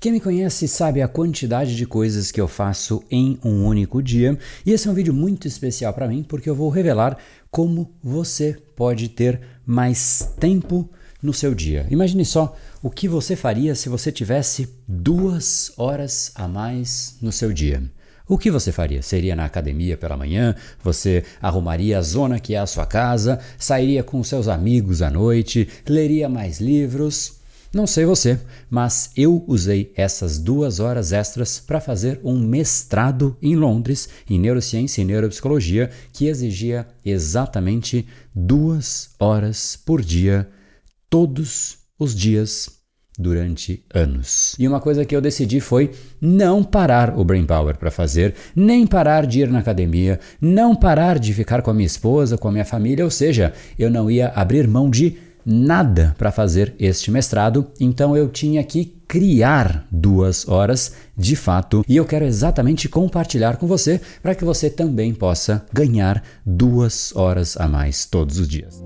Quem me conhece sabe a quantidade de coisas que eu faço em um único dia, e esse é um vídeo muito especial para mim porque eu vou revelar como você pode ter mais tempo no seu dia. Imagine só o que você faria se você tivesse duas horas a mais no seu dia. O que você faria? Seria na academia pela manhã? Você arrumaria a zona que é a sua casa? Sairia com seus amigos à noite? Leria mais livros? Não sei você, mas eu usei essas duas horas extras para fazer um mestrado em Londres em neurociência e neuropsicologia que exigia exatamente duas horas por dia, todos os dias durante anos. E uma coisa que eu decidi foi não parar o Brain Power para fazer, nem parar de ir na academia, não parar de ficar com a minha esposa, com a minha família, ou seja, eu não ia abrir mão de nada para fazer este mestrado, então eu tinha que criar duas horas de fato e eu quero exatamente compartilhar com você para que você também possa ganhar duas horas a mais todos os dias.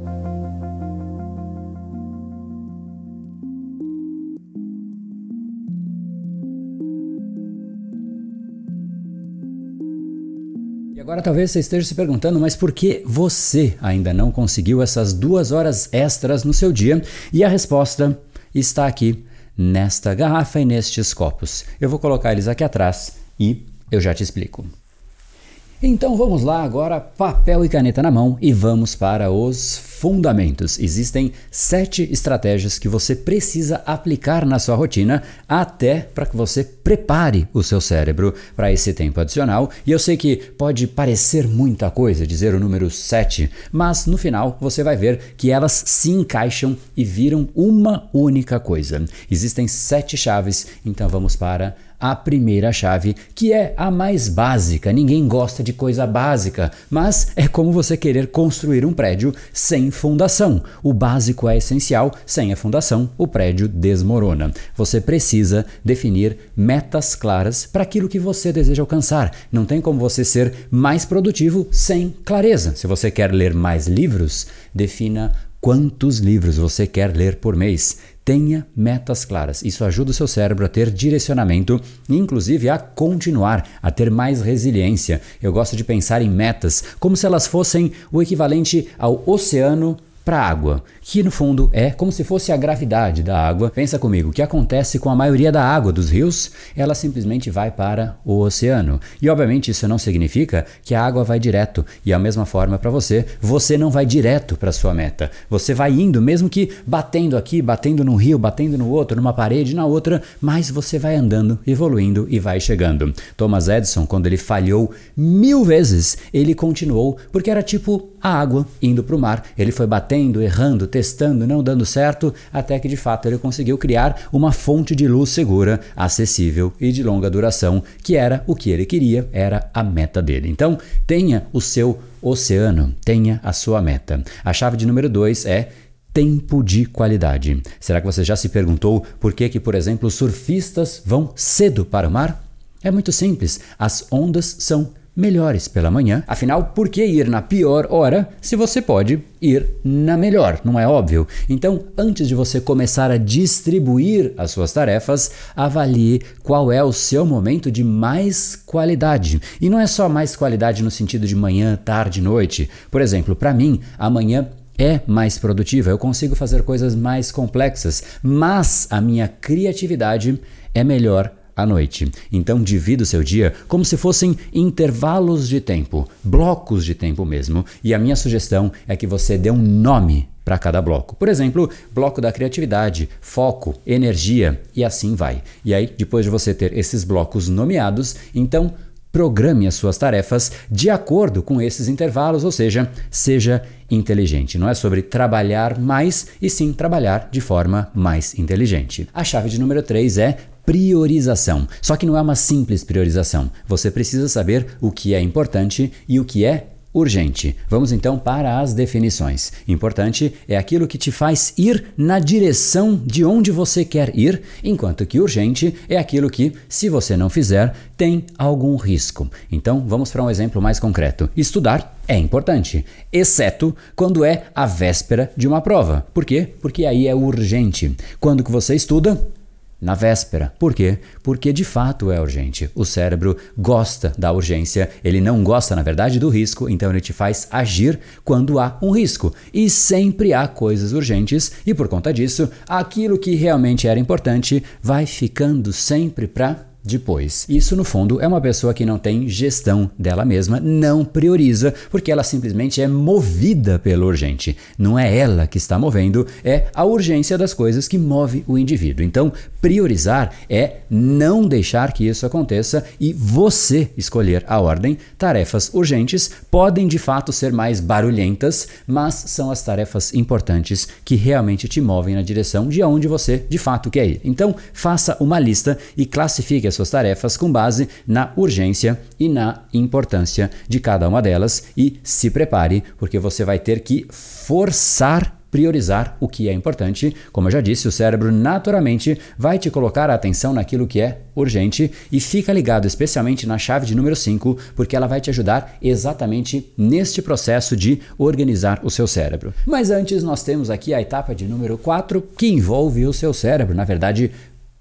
Agora talvez você esteja se perguntando, mas por que você ainda não conseguiu essas duas horas extras no seu dia? E a resposta está aqui nesta garrafa e nestes copos. Eu vou colocar eles aqui atrás e eu já te explico. Então vamos lá agora, papel e caneta na mão e vamos para os fundamentos. Existem sete estratégias que você precisa aplicar na sua rotina até para que você prepare o seu cérebro para esse tempo adicional. E eu sei que pode parecer muita coisa dizer o número 7, mas no final você vai ver que elas se encaixam e viram uma única coisa. Existem sete chaves, então vamos para a primeira chave, que é a mais básica. Ninguém gosta de coisa básica, mas é como você querer construir um prédio sem fundação. O básico é essencial, sem a fundação, o prédio desmorona. Você precisa definir metas claras para aquilo que você deseja alcançar. Não tem como você ser mais produtivo sem clareza. Se você quer ler mais livros, defina quantos livros você quer ler por mês. Tenha metas claras. Isso ajuda o seu cérebro a ter direcionamento e, inclusive, a continuar, a ter mais resiliência. Eu gosto de pensar em metas como se elas fossem o equivalente ao oceano para a água, que no fundo é como se fosse a gravidade da água. Pensa comigo, o que acontece com a maioria da água dos rios? Ela simplesmente vai para o oceano. E obviamente isso não significa que a água vai direto. E a mesma forma para você, você não vai direto para sua meta. Você vai indo, mesmo que batendo aqui, batendo num rio, batendo no outro, numa parede, na outra, mas você vai andando, evoluindo e vai chegando. Thomas Edison, quando ele falhou mil vezes, ele continuou porque era tipo a água indo para o mar. Ele foi batendo, errando, testando, não dando certo, até que de fato ele conseguiu criar uma fonte de luz segura, acessível e de longa duração, que era o que ele queria, era a meta dele. Então, tenha o seu oceano, tenha a sua meta. A chave de número 2 é tempo de qualidade. Será que você já se perguntou por que, que, por exemplo, surfistas vão cedo para o mar? É muito simples, as ondas são melhores pela manhã. Afinal, por que ir na pior hora se você pode ir na melhor? Não é óbvio? Então, antes de você começar a distribuir as suas tarefas, avalie qual é o seu momento de mais qualidade. E não é só mais qualidade no sentido de manhã, tarde, noite. Por exemplo, para mim, amanhã é mais produtiva, eu consigo fazer coisas mais complexas, mas a minha criatividade é melhor à noite. Então divida o seu dia como se fossem intervalos de tempo, blocos de tempo mesmo. E a minha sugestão é que você dê um nome para cada bloco. Por exemplo, bloco da criatividade, foco, energia e assim vai. E aí, depois de você ter esses blocos nomeados, então programe as suas tarefas de acordo com esses intervalos, ou seja, seja inteligente. Não é sobre trabalhar mais, e sim trabalhar de forma mais inteligente. A chave de número 3 é priorização. Só que não é uma simples priorização. Você precisa saber o que é importante e o que é urgente. Vamos então para as definições. Importante é aquilo que te faz ir na direção de onde você quer ir, enquanto que urgente é aquilo que, se você não fizer, tem algum risco. Então, vamos para um exemplo mais concreto. Estudar é importante, exceto quando é a véspera de uma prova. Por quê? Porque aí é urgente. Quando que você estuda? Na véspera. Por quê? Porque de fato é urgente. O cérebro gosta da urgência, ele não gosta, na verdade, do risco, então ele te faz agir quando há um risco. E sempre há coisas urgentes, e por conta disso, aquilo que realmente era importante vai ficando sempre para depois. Isso, no fundo, é uma pessoa que não tem gestão dela mesma, não prioriza, porque ela simplesmente é movida pelo urgente. Não é ela que está movendo, é a urgência das coisas que move o indivíduo. Então, priorizar é não deixar que isso aconteça e você escolher a ordem. Tarefas urgentes podem de fato ser mais barulhentas, mas são as tarefas importantes que realmente te movem na direção de onde você de fato quer ir. Então, faça uma lista e classifique as suas tarefas com base na urgência e na importância de cada uma delas e se prepare, porque você vai ter que forçar priorizar o que é importante. Como eu já disse, o cérebro naturalmente vai te colocar a atenção naquilo que é urgente e fica ligado especialmente na chave de número 5, porque ela vai te ajudar exatamente neste processo de organizar o seu cérebro. Mas antes nós temos aqui a etapa de número 4, que envolve o seu cérebro, na verdade,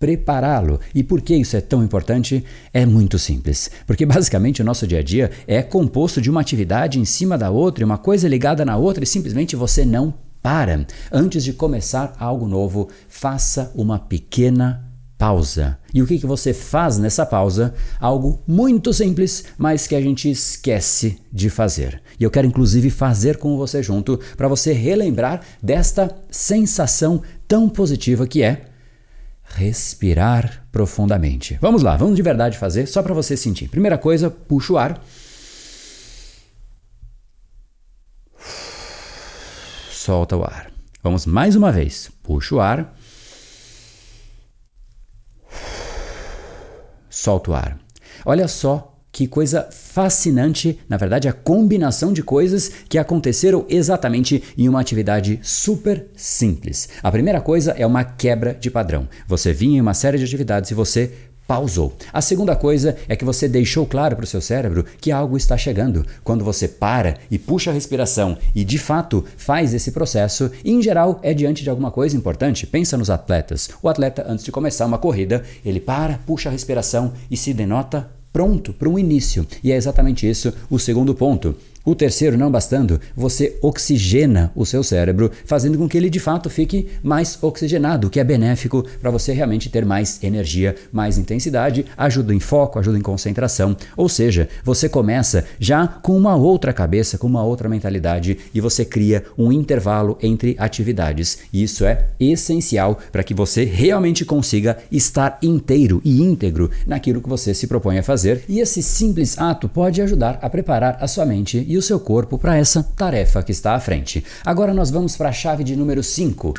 prepará-lo. E por que isso é tão importante? É muito simples. Porque basicamente o nosso dia a dia é composto de uma atividade em cima da outra, uma coisa ligada na outra e simplesmente você não para. Antes de começar algo novo, faça uma pequena pausa. E o que, que você faz nessa pausa? Algo muito simples, mas que a gente esquece de fazer. E eu quero inclusive fazer com você junto para você relembrar desta sensação tão positiva que é respirar profundamente. Vamos lá, vamos de verdade fazer, só para você sentir. Primeira coisa, puxa o ar. Solta o ar. Vamos mais uma vez. Puxa o ar. Solta o ar. Olha só que coisa fascinante, na verdade, a combinação de coisas que aconteceram exatamente em uma atividade super simples. A primeira coisa é uma quebra de padrão. Você vinha em uma série de atividades e você pausou. A segunda coisa é que você deixou claro para o seu cérebro que algo está chegando. Quando você para e puxa a respiração e de fato faz esse processo, em geral é diante de alguma coisa importante. Pensa nos atletas. O atleta, antes de começar uma corrida, ele para, puxa a respiração e se denota pronto para um início. E é exatamente isso o segundo ponto. O terceiro, não bastando, você oxigena o seu cérebro, fazendo com que ele de fato fique mais oxigenado, o que é benéfico para você realmente ter mais energia, mais intensidade, ajuda em foco, ajuda em concentração. Ou seja, você começa já com uma outra cabeça, com uma outra mentalidade e você cria um intervalo entre atividades. E isso é essencial para que você realmente consiga estar inteiro e íntegro naquilo que você se propõe a fazer. E esse simples ato pode ajudar a preparar a sua mente e o seu corpo para essa tarefa que está à frente. Agora nós vamos para a chave de número 5.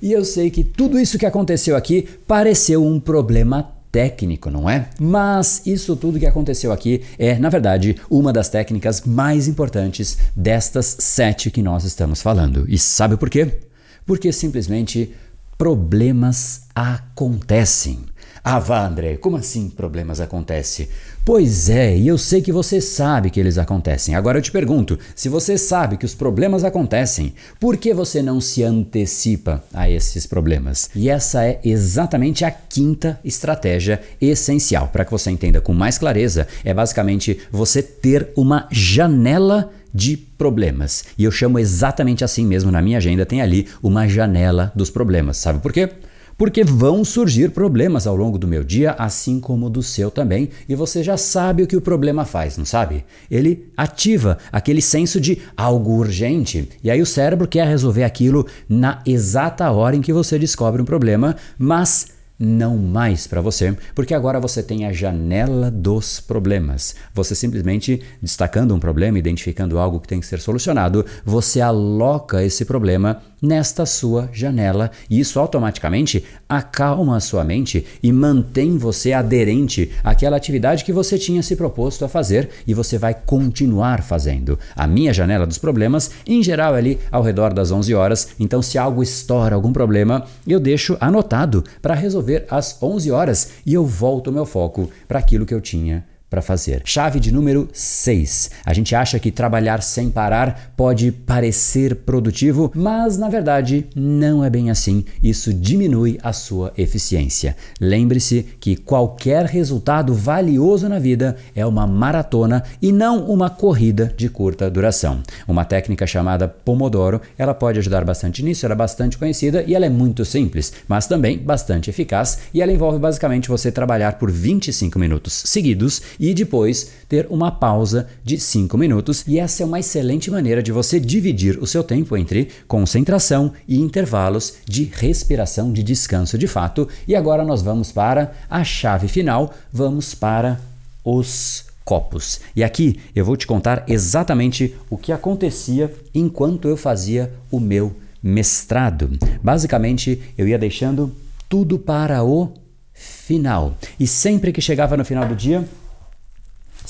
E eu sei que tudo isso que aconteceu aqui pareceu um problema técnico, não é? Mas isso tudo que aconteceu aqui é, na verdade, uma das técnicas mais importantes destas sete que nós estamos falando. E sabe por quê? Porque simplesmente problemas acontecem. Ah, vá, André, como assim problemas acontecem? Pois é, e eu sei que você sabe que eles acontecem. Agora eu te pergunto: se você sabe que os problemas acontecem, por que você não se antecipa a esses problemas? E essa é exatamente a quinta estratégia essencial. Para que você entenda com mais clareza, é basicamente você ter uma janela de problemas. E eu chamo exatamente assim mesmo na minha agenda, tem ali uma janela dos problemas. Sabe por quê? Porque vão surgir problemas ao longo do meu dia, assim como do seu também, e você já sabe o que o problema faz, não sabe? Ele ativa aquele senso de algo urgente, e aí o cérebro quer resolver aquilo na exata hora em que você descobre um problema, mas não mais para você, porque agora você tem a janela dos problemas. Você simplesmente destacando um problema, identificando algo que tem que ser solucionado, você aloca esse problema nesta sua janela e isso automaticamente acalma a sua mente e mantém você aderente àquela atividade que você tinha se proposto a fazer e você vai continuar fazendo. A minha janela dos problemas, em geral, é ali ao redor das 11 horas, então se algo estoura algum problema, eu deixo anotado para resolver às 11 horas e eu volto o meu foco para aquilo que eu tinha para fazer. Chave de número 6. A gente acha que trabalhar sem parar pode parecer produtivo, mas na verdade não é bem assim. Isso diminui a sua eficiência. Lembre-se que qualquer resultado valioso na vida é uma maratona e não uma corrida de curta duração. Uma técnica chamada Pomodoro, ela pode ajudar bastante nisso, ela é bastante conhecida e ela é muito simples, mas também bastante eficaz e ela envolve basicamente você trabalhar por 25 minutos seguidos e depois ter uma pausa de 5 minutos. E essa é uma excelente maneira de você dividir o seu tempo entre concentração e intervalos de respiração, de descanso de fato. E agora nós vamos para a chave final, vamos para os copos. E aqui eu vou te contar exatamente o que acontecia enquanto eu fazia o meu mestrado. Basicamente, eu ia deixando tudo para o final. E sempre que chegava no final do dia,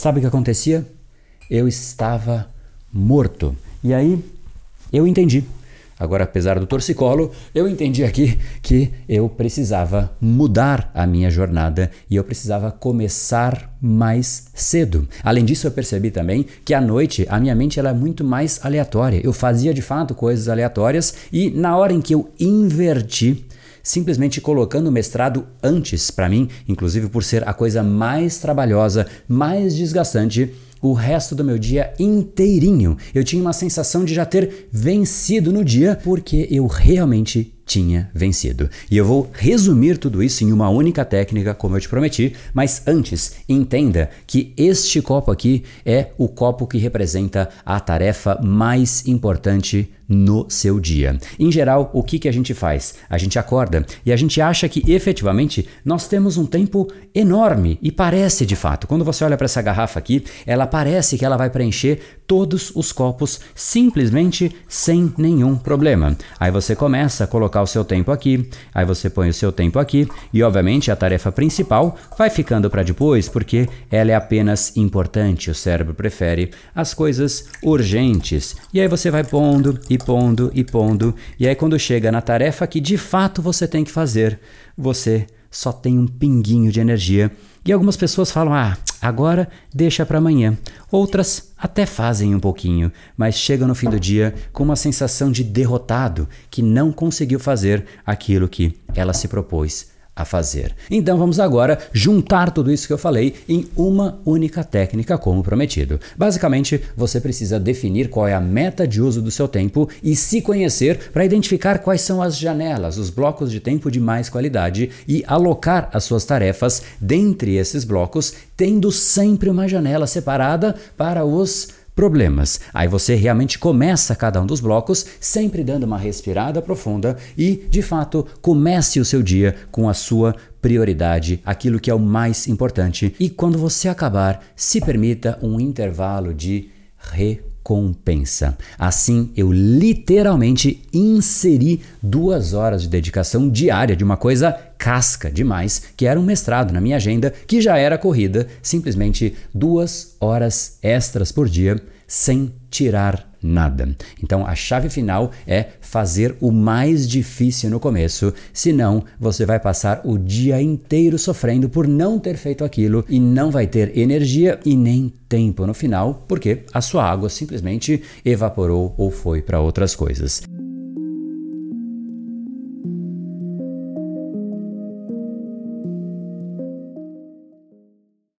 Sabe o que acontecia? Eu estava morto. E aí eu entendi. Agora, apesar do torcicolo, eu entendi aqui que eu precisava mudar a minha jornada e eu precisava começar mais cedo. Além disso, eu percebi também que à noite a minha mente era é muito mais aleatória. Eu fazia de fato coisas aleatórias e na hora em que eu inverti, simplesmente colocando o mestrado antes para mim, inclusive por ser a coisa mais trabalhosa, mais desgastante o resto do meu dia inteirinho. Eu tinha uma sensação de já ter vencido no dia porque eu realmente tinha vencido. E eu vou resumir tudo isso em uma única técnica, como eu te prometi, mas antes, entenda que este copo aqui é o copo que representa a tarefa mais importante no seu dia. Em geral, o que, que a gente faz? A gente acorda e a gente acha que efetivamente nós temos um tempo enorme e parece de fato. Quando você olha para essa garrafa aqui, ela parece que ela vai preencher todos os copos simplesmente sem nenhum problema. Aí você começa a colocar o seu tempo aqui, aí você põe o seu tempo aqui e obviamente a tarefa principal vai ficando para depois porque ela é apenas importante. O cérebro prefere as coisas urgentes. E aí você vai pondo e pondo e pondo. E aí, quando chega na tarefa que de fato você tem que fazer, você só tem um pinguinho de energia. E algumas pessoas falam: ah, agora deixa para amanhã. Outras até fazem um pouquinho, mas chegam no fim do dia com uma sensação de derrotado que não conseguiu fazer aquilo que ela se propôs a fazer. Então vamos agora juntar tudo isso que eu falei em uma única técnica, como prometido. Basicamente, você precisa definir qual é a meta de uso do seu tempo e se conhecer para identificar quais são as janelas, os blocos de tempo de mais qualidade e alocar as suas tarefas dentre esses blocos, tendo sempre uma janela separada para os problemas. Aí você realmente começa cada um dos blocos, sempre dando uma respirada profunda e, de fato, comece o seu dia com a sua prioridade, aquilo que é o mais importante. E quando você acabar, se permita um intervalo de recompensa. Assim, eu literalmente inseri duas horas de dedicação diária de uma coisa casca demais, que era um mestrado na minha agenda, que já era corrida, simplesmente duas horas extras por dia, sem tirar nada. Então a chave final é fazer o mais difícil no começo, senão você vai passar o dia inteiro sofrendo por não ter feito aquilo e não vai ter energia e nem tempo no final, porque a sua água simplesmente evaporou ou foi para outras coisas.